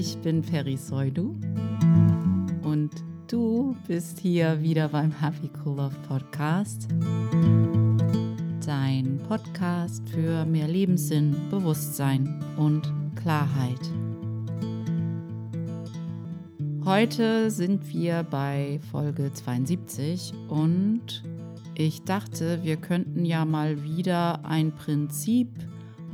ich bin Peri Soidu und du bist hier wieder beim Happy Cool Love Podcast. Dein Podcast für mehr Lebenssinn, Bewusstsein und Klarheit. Heute sind wir bei Folge 72 und ich dachte, wir könnten ja mal wieder ein Prinzip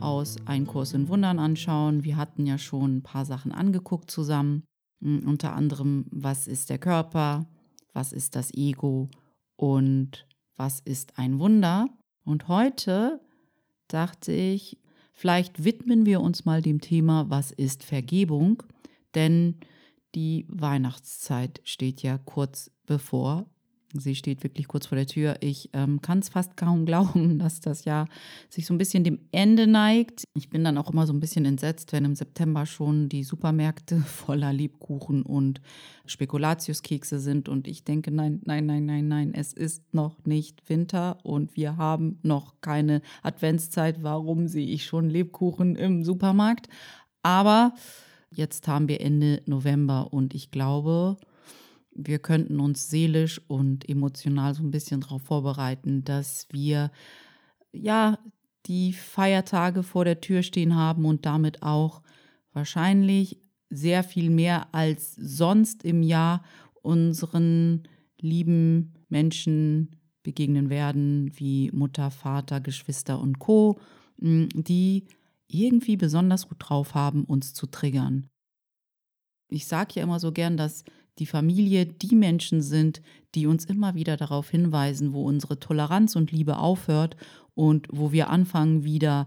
aus Ein Kurs in Wundern anschauen. Wir hatten ja schon ein paar Sachen angeguckt zusammen. Hm, unter anderem, was ist der Körper, was ist das Ego und was ist ein Wunder. Und heute dachte ich, vielleicht widmen wir uns mal dem Thema, was ist Vergebung, denn die Weihnachtszeit steht ja kurz bevor Sie steht wirklich kurz vor der Tür. Ich ähm, kann es fast kaum glauben, dass das Jahr sich so ein bisschen dem Ende neigt. Ich bin dann auch immer so ein bisschen entsetzt, wenn im September schon die Supermärkte voller Lebkuchen und Spekulatiuskekse sind. Und ich denke, nein, nein, nein, nein, nein, es ist noch nicht Winter und wir haben noch keine Adventszeit. Warum sehe ich schon Lebkuchen im Supermarkt? Aber jetzt haben wir Ende November und ich glaube, wir könnten uns seelisch und emotional so ein bisschen darauf vorbereiten, dass wir ja die Feiertage vor der Tür stehen haben und damit auch wahrscheinlich sehr viel mehr als sonst im Jahr unseren lieben Menschen begegnen werden, wie Mutter, Vater, Geschwister und Co, die irgendwie besonders gut drauf haben, uns zu triggern. Ich sage ja immer so gern, dass die Familie die Menschen sind, die uns immer wieder darauf hinweisen, wo unsere Toleranz und Liebe aufhört und wo wir anfangen wieder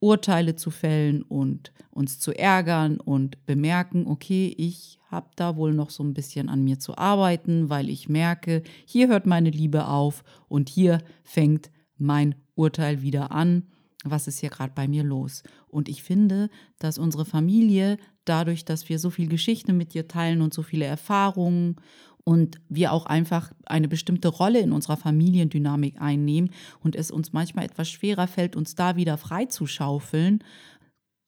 Urteile zu fällen und uns zu ärgern und bemerken, okay, ich habe da wohl noch so ein bisschen an mir zu arbeiten, weil ich merke, hier hört meine Liebe auf und hier fängt mein Urteil wieder an. Was ist hier gerade bei mir los? Und ich finde, dass unsere Familie dadurch, dass wir so viel Geschichte mit dir teilen und so viele Erfahrungen und wir auch einfach eine bestimmte Rolle in unserer Familiendynamik einnehmen und es uns manchmal etwas schwerer fällt, uns da wieder freizuschaufeln,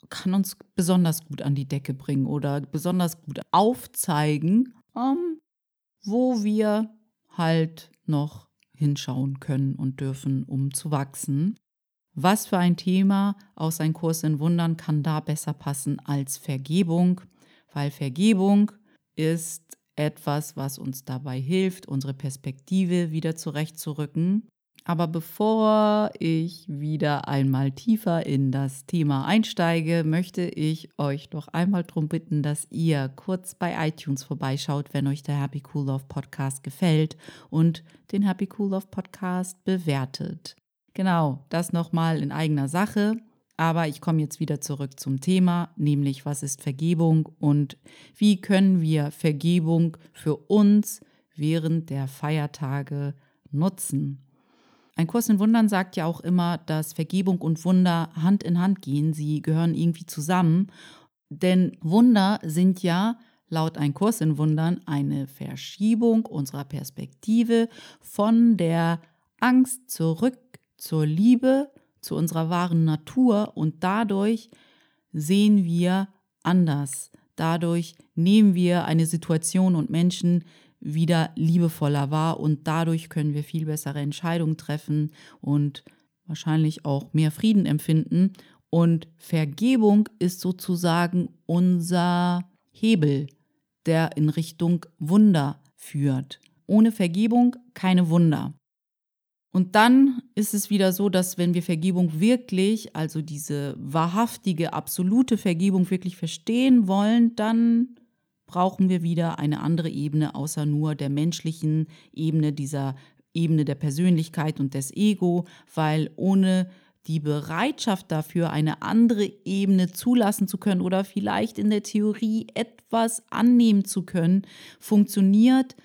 kann uns besonders gut an die Decke bringen oder besonders gut aufzeigen, um, wo wir halt noch hinschauen können und dürfen, um zu wachsen. Was für ein Thema aus ein Kurs in Wundern kann da besser passen als Vergebung? Weil Vergebung ist etwas, was uns dabei hilft, unsere Perspektive wieder zurechtzurücken. Aber bevor ich wieder einmal tiefer in das Thema einsteige, möchte ich euch doch einmal darum bitten, dass ihr kurz bei iTunes vorbeischaut, wenn euch der Happy Cool Love Podcast gefällt und den Happy Cool Love Podcast bewertet. Genau, das nochmal in eigener Sache. Aber ich komme jetzt wieder zurück zum Thema, nämlich was ist Vergebung und wie können wir Vergebung für uns während der Feiertage nutzen. Ein Kurs in Wundern sagt ja auch immer, dass Vergebung und Wunder Hand in Hand gehen. Sie gehören irgendwie zusammen. Denn Wunder sind ja laut Ein Kurs in Wundern eine Verschiebung unserer Perspektive von der Angst zurück zur Liebe, zu unserer wahren Natur und dadurch sehen wir anders. Dadurch nehmen wir eine Situation und Menschen wieder liebevoller wahr und dadurch können wir viel bessere Entscheidungen treffen und wahrscheinlich auch mehr Frieden empfinden. Und Vergebung ist sozusagen unser Hebel, der in Richtung Wunder führt. Ohne Vergebung keine Wunder. Und dann ist es wieder so, dass wenn wir Vergebung wirklich, also diese wahrhaftige, absolute Vergebung wirklich verstehen wollen, dann brauchen wir wieder eine andere Ebene außer nur der menschlichen Ebene, dieser Ebene der Persönlichkeit und des Ego, weil ohne die Bereitschaft dafür, eine andere Ebene zulassen zu können oder vielleicht in der Theorie etwas annehmen zu können, funktioniert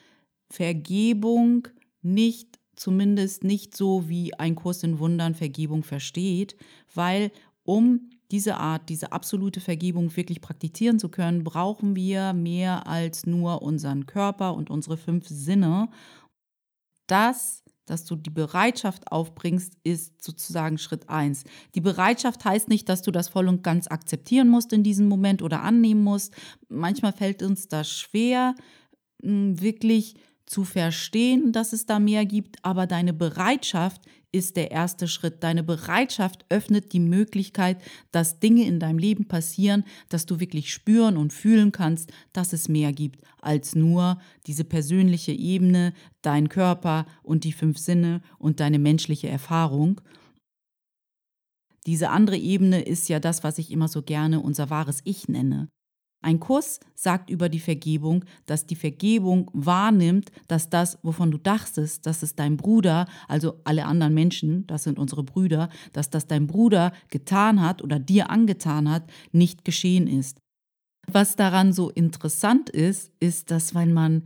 Vergebung nicht zumindest nicht so, wie ein Kurs in Wundern Vergebung versteht, weil um diese Art, diese absolute Vergebung wirklich praktizieren zu können, brauchen wir mehr als nur unseren Körper und unsere fünf Sinne. Das dass du die Bereitschaft aufbringst, ist sozusagen Schritt eins. Die Bereitschaft heißt nicht, dass du das voll und ganz akzeptieren musst in diesem Moment oder annehmen musst. Manchmal fällt uns das schwer, wirklich zu verstehen, dass es da mehr gibt, aber deine Bereitschaft ist der erste Schritt. Deine Bereitschaft öffnet die Möglichkeit, dass Dinge in deinem Leben passieren, dass du wirklich spüren und fühlen kannst, dass es mehr gibt als nur diese persönliche Ebene, dein Körper und die fünf Sinne und deine menschliche Erfahrung. Diese andere Ebene ist ja das, was ich immer so gerne unser wahres Ich nenne. Ein Kuss sagt über die Vergebung, dass die Vergebung wahrnimmt, dass das, wovon du dachtest, dass es dein Bruder, also alle anderen Menschen, das sind unsere Brüder, dass das dein Bruder getan hat oder dir angetan hat, nicht geschehen ist. Was daran so interessant ist, ist, dass wenn man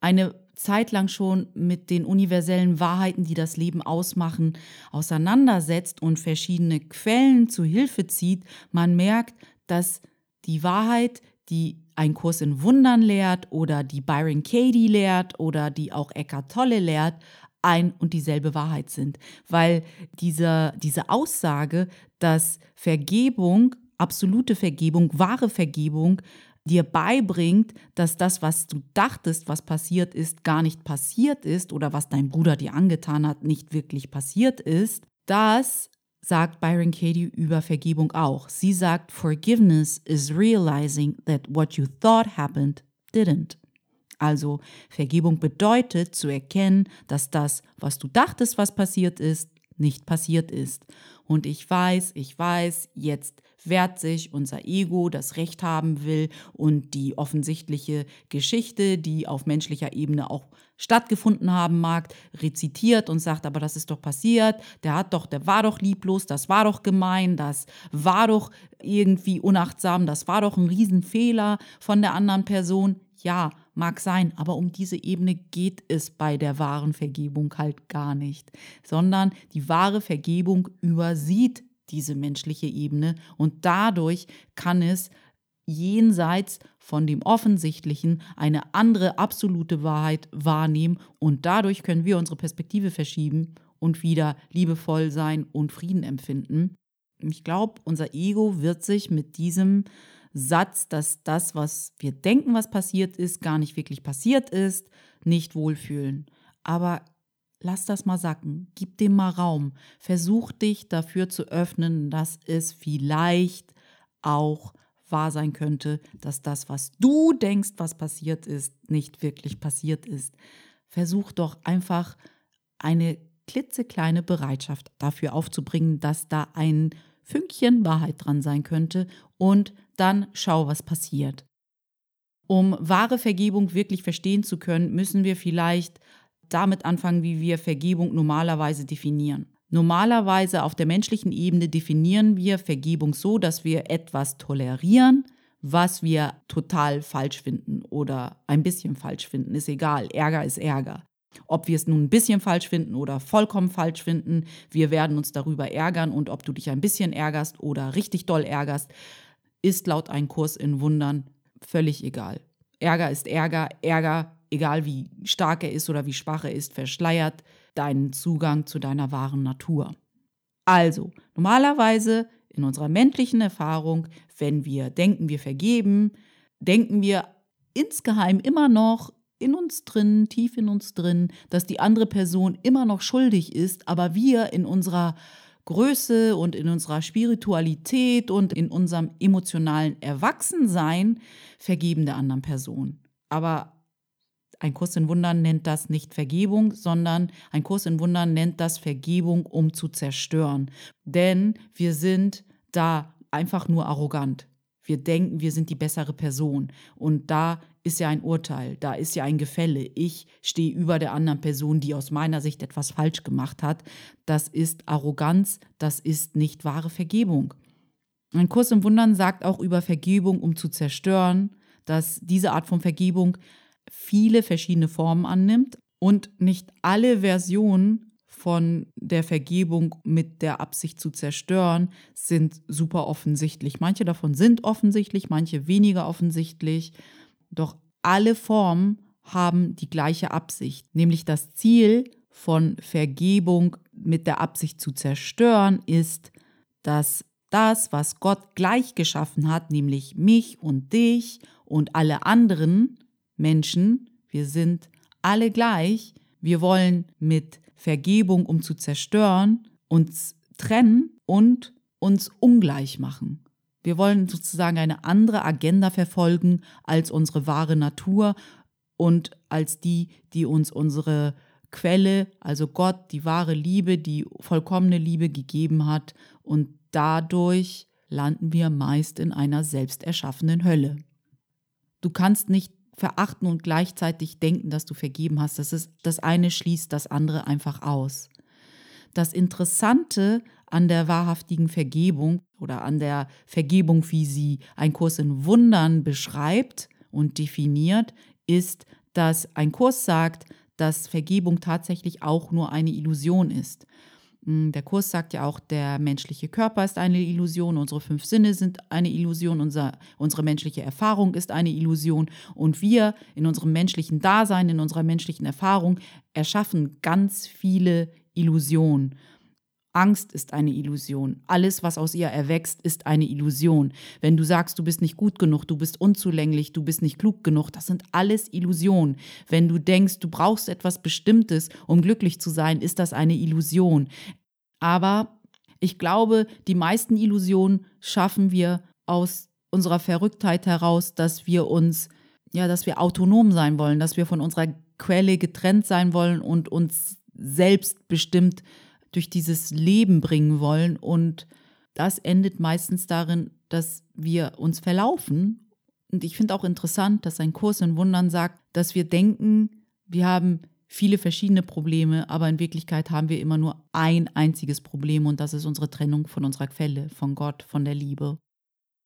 eine Zeit lang schon mit den universellen Wahrheiten, die das Leben ausmachen, auseinandersetzt und verschiedene Quellen zu Hilfe zieht, man merkt, dass die Wahrheit die einen Kurs in Wundern lehrt oder die Byron Katie lehrt oder die auch Eckhart Tolle lehrt, ein und dieselbe Wahrheit sind. Weil diese, diese Aussage, dass Vergebung, absolute Vergebung, wahre Vergebung dir beibringt, dass das, was du dachtest, was passiert ist, gar nicht passiert ist oder was dein Bruder dir angetan hat, nicht wirklich passiert ist, das sagt Byron Katie über Vergebung auch. Sie sagt, Forgiveness is realizing that what you thought happened didn't. Also Vergebung bedeutet zu erkennen, dass das, was du dachtest, was passiert ist, nicht passiert ist. Und ich weiß, ich weiß, jetzt wehrt sich unser Ego, das Recht haben will und die offensichtliche Geschichte, die auf menschlicher Ebene auch stattgefunden haben mag, rezitiert und sagt, aber das ist doch passiert, der hat doch, der war doch lieblos, das war doch gemein, das war doch irgendwie unachtsam, das war doch ein Riesenfehler von der anderen Person. Ja, mag sein, aber um diese Ebene geht es bei der wahren Vergebung halt gar nicht, sondern die wahre Vergebung übersieht diese menschliche Ebene und dadurch kann es jenseits von dem Offensichtlichen eine andere absolute Wahrheit wahrnehmen und dadurch können wir unsere Perspektive verschieben und wieder liebevoll sein und Frieden empfinden. Ich glaube, unser Ego wird sich mit diesem Satz, dass das, was wir denken, was passiert ist, gar nicht wirklich passiert ist, nicht wohlfühlen. Aber lass das mal sacken, gib dem mal Raum, versuch dich dafür zu öffnen, dass es vielleicht auch wahr sein könnte, dass das, was du denkst, was passiert ist, nicht wirklich passiert ist. Versuch doch einfach eine klitzekleine Bereitschaft dafür aufzubringen, dass da ein Fünkchen Wahrheit dran sein könnte und dann schau, was passiert. Um wahre Vergebung wirklich verstehen zu können, müssen wir vielleicht damit anfangen, wie wir Vergebung normalerweise definieren. Normalerweise auf der menschlichen Ebene definieren wir Vergebung so, dass wir etwas tolerieren, was wir total falsch finden oder ein bisschen falsch finden, ist egal. Ärger ist Ärger. Ob wir es nun ein bisschen falsch finden oder vollkommen falsch finden, wir werden uns darüber ärgern und ob du dich ein bisschen ärgerst oder richtig doll ärgerst, ist laut einem Kurs in Wundern völlig egal. Ärger ist Ärger, Ärger, egal wie stark er ist oder wie schwach er ist, verschleiert deinen Zugang zu deiner wahren Natur. Also, normalerweise in unserer menschlichen Erfahrung, wenn wir denken, wir vergeben, denken wir insgeheim immer noch in uns drin, tief in uns drin, dass die andere Person immer noch schuldig ist, aber wir in unserer Größe und in unserer Spiritualität und in unserem emotionalen Erwachsensein vergeben der anderen Person. Aber ein Kurs in Wundern nennt das nicht Vergebung, sondern ein Kurs in Wundern nennt das Vergebung, um zu zerstören. Denn wir sind da einfach nur arrogant. Wir denken, wir sind die bessere Person. Und da ist ja ein Urteil, da ist ja ein Gefälle. Ich stehe über der anderen Person, die aus meiner Sicht etwas falsch gemacht hat. Das ist Arroganz, das ist nicht wahre Vergebung. Ein Kurs im Wundern sagt auch über Vergebung, um zu zerstören, dass diese Art von Vergebung viele verschiedene Formen annimmt und nicht alle Versionen von der Vergebung mit der Absicht zu zerstören sind super offensichtlich. Manche davon sind offensichtlich, manche weniger offensichtlich, doch alle Formen haben die gleiche Absicht, nämlich das Ziel von Vergebung mit der Absicht zu zerstören ist, dass das, was Gott gleich geschaffen hat, nämlich mich und dich und alle anderen Menschen, wir sind alle gleich, wir wollen mit Vergebung, um zu zerstören, uns trennen und uns ungleich machen. Wir wollen sozusagen eine andere Agenda verfolgen als unsere wahre Natur und als die, die uns unsere Quelle, also Gott, die wahre Liebe, die vollkommene Liebe gegeben hat. Und dadurch landen wir meist in einer selbst erschaffenen Hölle. Du kannst nicht verachten und gleichzeitig denken, dass du vergeben hast. Das ist das eine schließt das andere einfach aus. Das Interessante an der wahrhaftigen Vergebung oder an der Vergebung, wie sie ein Kurs in Wundern beschreibt und definiert, ist, dass ein Kurs sagt, dass Vergebung tatsächlich auch nur eine Illusion ist. Hm, der Kurs sagt ja auch, der menschliche Körper ist eine Illusion, unsere fünf Sinne sind eine Illusion, unser, unsere menschliche Erfahrung ist eine Illusion und wir in unserem menschlichen Dasein, in unserer menschlichen Erfahrung erschaffen ganz viele Illusionen. Angst ist eine Illusion. Alles, was aus ihr erwächst, ist eine Illusion. Wenn du sagst, du bist nicht gut genug, du bist unzulänglich, du bist nicht klug genug, das sind alles Illusionen. Wenn du denkst, du brauchst etwas Bestimmtes, um glücklich zu sein, ist das eine Illusion. Aber ich glaube, die meisten Illusionen schaffen wir aus unserer Verrücktheit heraus, dass wir uns, ja, dass wir autonom sein wollen, dass wir von unserer Quelle getrennt sein wollen und uns selbstbestimmt durch dieses Leben bringen wollen. Und das endet meistens darin, dass wir uns verlaufen. Und ich finde auch interessant, dass ein Kurs in Wundern sagt, dass wir denken, wir haben viele verschiedene Probleme, aber in Wirklichkeit haben wir immer nur ein einziges Problem und das ist unsere Trennung von unserer Quelle, von Gott, von der Liebe.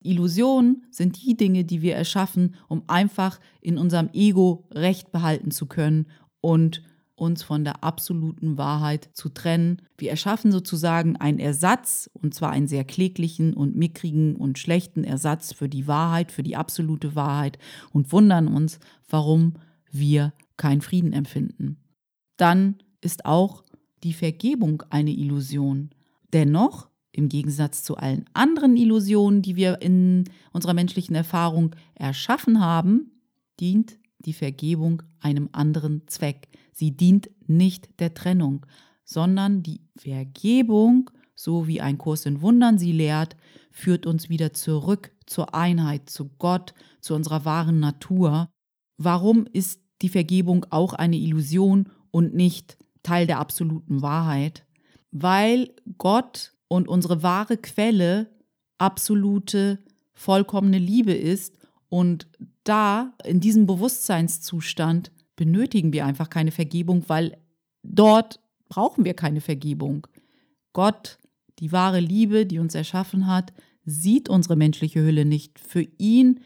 Illusionen sind die Dinge, die wir erschaffen, um einfach in unserem Ego Recht behalten zu können und uns von der absoluten Wahrheit zu trennen. Wir erschaffen sozusagen einen Ersatz, und zwar einen sehr kläglichen und mickrigen und schlechten Ersatz für die Wahrheit, für die absolute Wahrheit und wundern uns, warum wir keinen Frieden empfinden. Dann ist auch die Vergebung eine Illusion. Dennoch, im Gegensatz zu allen anderen Illusionen, die wir in unserer menschlichen Erfahrung erschaffen haben, dient die Vergebung einem anderen Zweck. Sie dient nicht der Trennung, sondern die Vergebung, so wie ein Kurs in Wundern sie lehrt, führt uns wieder zurück zur Einheit, zu Gott, zu unserer wahren Natur. Warum ist die Vergebung auch eine Illusion und nicht Teil der absoluten Wahrheit? Weil Gott und unsere wahre Quelle absolute, vollkommene Liebe ist und da in diesem Bewusstseinszustand benötigen wir einfach keine Vergebung, weil dort brauchen wir keine Vergebung. Gott, die wahre Liebe, die uns erschaffen hat, sieht unsere menschliche Hülle nicht. Für ihn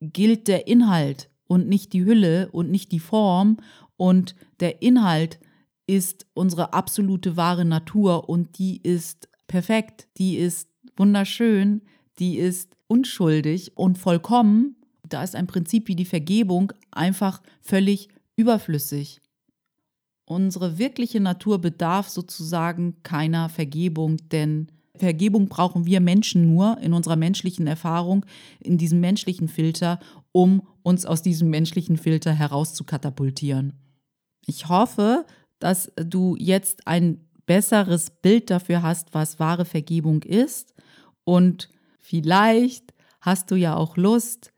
gilt der Inhalt und nicht die Hülle und nicht die Form. Und der Inhalt ist unsere absolute wahre Natur und die ist perfekt, die ist wunderschön, die ist unschuldig und vollkommen. Da ist ein Prinzip wie die Vergebung einfach völlig überflüssig. Unsere wirkliche Natur bedarf sozusagen keiner Vergebung, denn Vergebung brauchen wir Menschen nur in unserer menschlichen Erfahrung, in diesem menschlichen Filter, um uns aus diesem menschlichen Filter herauszukatapultieren. Ich hoffe, dass du jetzt ein besseres Bild dafür hast, was wahre Vergebung ist und vielleicht hast du ja auch Lust,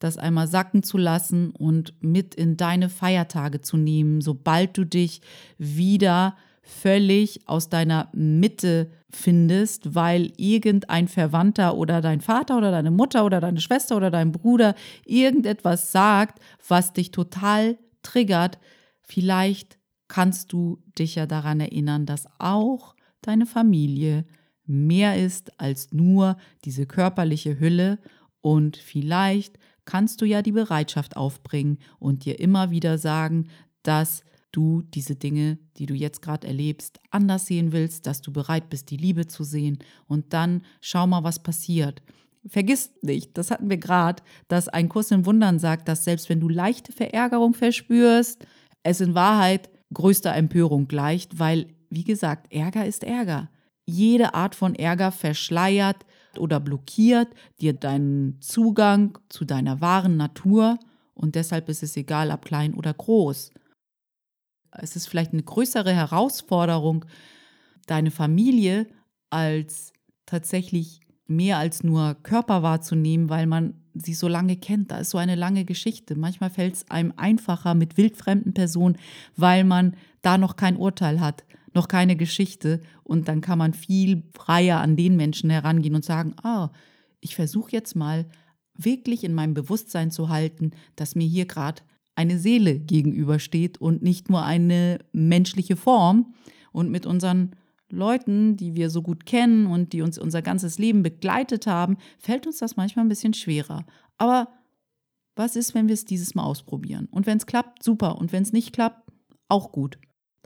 das einmal sacken zu lassen und mit in deine Feiertage zu nehmen, sobald du dich wieder völlig aus deiner Mitte findest, weil irgendein Verwandter oder dein Vater oder deine Mutter oder deine Schwester oder dein Bruder irgendetwas sagt, was dich total triggert. Vielleicht kannst du dich ja daran erinnern, dass auch deine Familie mehr ist als nur diese körperliche Hülle und vielleicht kannst du ja die Bereitschaft aufbringen und dir immer wieder sagen, dass du diese Dinge, die du jetzt gerade erlebst, anders sehen willst, dass du bereit bist, die Liebe zu sehen. Und dann schau mal, was passiert. Vergiss nicht, das hatten wir gerade, dass ein Kurs in Wundern sagt, dass selbst wenn du leichte Verärgerung verspürst, es in Wahrheit größter Empörung gleicht, weil, wie gesagt, Ärger ist Ärger. Jede Art von Ärger verschleiert oder blockiert dir deinen Zugang zu deiner wahren Natur und deshalb ist es egal, ob klein oder groß. Es ist vielleicht eine größere Herausforderung, deine Familie als tatsächlich mehr als nur Körper wahrzunehmen, weil man sie so lange kennt. Da ist so eine lange Geschichte. Manchmal fällt es einem einfacher mit wildfremden Personen, weil man da noch kein Urteil hat, noch keine Geschichte. Und dann kann man viel freier an den Menschen herangehen und sagen, ah, ich versuche jetzt mal wirklich in meinem Bewusstsein zu halten, dass mir hier gerade eine Seele gegenübersteht und nicht nur eine menschliche Form. Und mit unseren Leuten, die wir so gut kennen und die uns unser ganzes Leben begleitet haben, fällt uns das manchmal ein bisschen schwerer. Aber was ist, wenn wir es dieses Mal ausprobieren? Und wenn es klappt, super. Und wenn es nicht klappt, auch gut.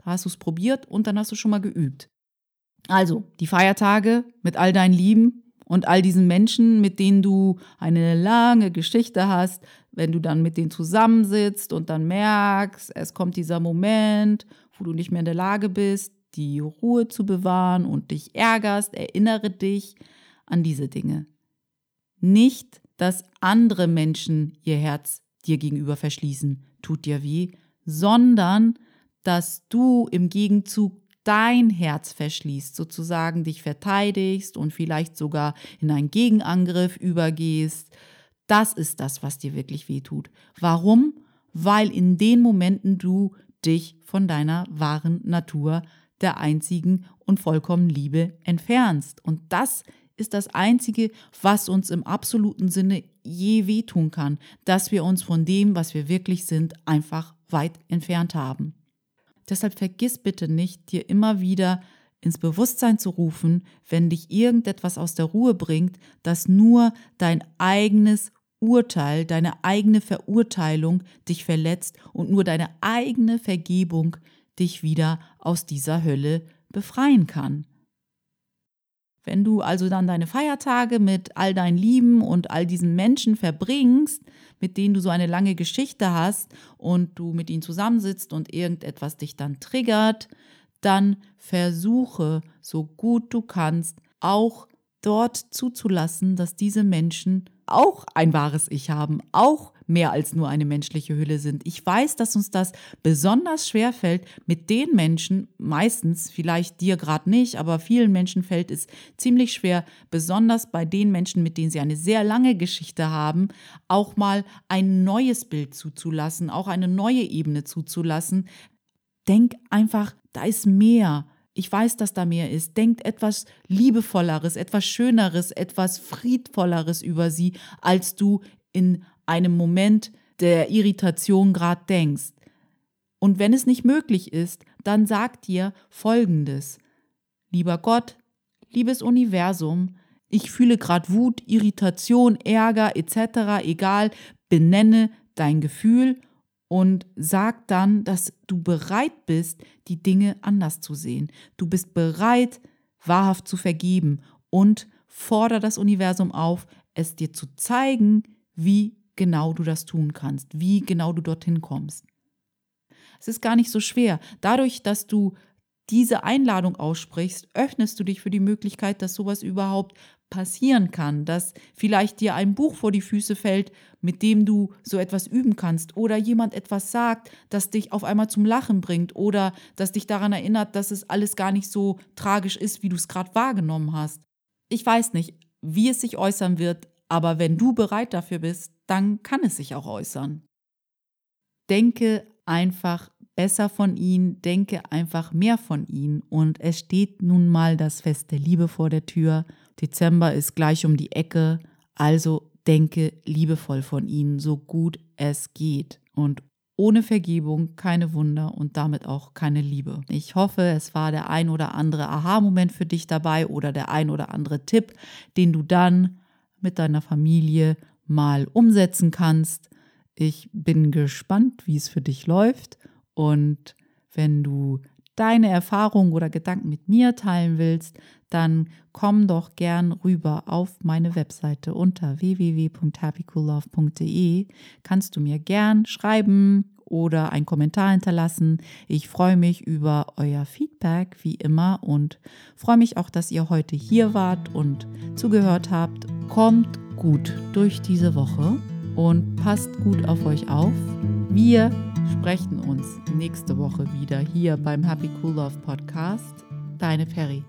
Hast du es probiert und dann hast du schon mal geübt. Also, die Feiertage mit all deinen Lieben und all diesen Menschen, mit denen du eine lange Geschichte hast, wenn du dann mit denen zusammensitzt und dann merkst, es kommt dieser Moment, wo du nicht mehr in der Lage bist, die Ruhe zu bewahren und dich ärgerst, erinnere dich an diese Dinge. Nicht, dass andere Menschen ihr Herz dir gegenüber verschließen, tut dir weh, sondern dass du im Gegenzug dein Herz verschließt, sozusagen dich verteidigst und vielleicht sogar in einen Gegenangriff übergehst. Das ist das, was dir wirklich weh tut. Warum? Weil in den Momenten du dich von deiner wahren Natur der einzigen und vollkommenen Liebe entfernst. Und das ist das Einzige, was uns im absoluten Sinne je wehtun kann, dass wir uns von dem, was wir wirklich sind, einfach weit entfernt haben. Deshalb vergiss bitte nicht, dir immer wieder ins Bewusstsein zu rufen, wenn dich irgendetwas aus der Ruhe bringt, dass nur dein eigenes Urteil, deine eigene Verurteilung dich verletzt und nur deine eigene Vergebung dich wieder aus dieser Hölle befreien kann. Wenn du also dann deine Feiertage mit all deinen Lieben und all diesen Menschen verbringst, mit denen du so eine lange Geschichte hast und du mit ihnen zusammensitzt und irgendetwas dich dann triggert, dann versuche, so gut du kannst, auch dort zuzulassen, dass diese Menschen auch ein wahres Ich haben, auch mehr als nur eine menschliche Hülle sind. Ich weiß, dass uns das besonders schwer fällt, mit den Menschen, meistens, vielleicht dir gerade nicht, aber vielen Menschen fällt es ziemlich schwer, besonders bei den Menschen, mit denen sie eine sehr lange Geschichte haben, auch mal ein neues Bild zuzulassen, auch eine neue Ebene zuzulassen. Denk einfach, da ist mehr. Ich weiß, dass da mehr ist. Denkt etwas Liebevolleres, etwas Schöneres, etwas Friedvolleres über sie, als du in einem Moment der Irritation gerade denkst. Und wenn es nicht möglich ist, dann sag dir Folgendes. Lieber Gott, liebes Universum, ich fühle gerade Wut, Irritation, Ärger etc., egal, benenne dein Gefühl und sag dann, dass du bereit bist, die Dinge anders zu sehen. Du bist bereit, wahrhaft zu vergeben und fordere das Universum auf, es dir zu zeigen, wie genau du das tun kannst, wie genau du dorthin kommst. Es ist gar nicht so schwer. Dadurch, dass du diese Einladung aussprichst, öffnest du dich für die Möglichkeit, dass sowas überhaupt passieren kann, dass vielleicht dir ein Buch vor die Füße fällt, mit dem du so etwas üben kannst oder jemand etwas sagt, das dich auf einmal zum Lachen bringt oder das dich daran erinnert, dass es alles gar nicht so tragisch ist, wie du es gerade wahrgenommen hast. Ich weiß nicht, wie es sich äußern wird, aber wenn du bereit dafür bist, dann kann es sich auch äußern. Denke einfach besser von ihnen, denke einfach mehr von ihnen. Und es steht nun mal das Fest der Liebe vor der Tür. Dezember ist gleich um die Ecke, also denke liebevoll von ihnen, so gut es geht. Und ohne Vergebung keine Wunder und damit auch keine Liebe. Ich hoffe, es war der ein oder andere Aha-Moment für dich dabei oder der ein oder andere Tipp, den du dann mit deiner Familie mal umsetzen kannst. Ich bin gespannt, wie es für dich läuft und wenn du deine Erfahrungen oder Gedanken mit mir teilen willst, dann komm doch gern rüber auf meine Webseite unter www.happycoollove.de. Kannst du mir gern schreiben oder einen Kommentar hinterlassen. Ich freue mich über euer Feedback wie immer und freue mich auch, dass ihr heute hier wart und zugehört habt. Kommt gut durch diese Woche und passt gut auf euch auf. Wir sprechen uns nächste Woche wieder hier beim Happy Cool Love Podcast. Deine Ferry.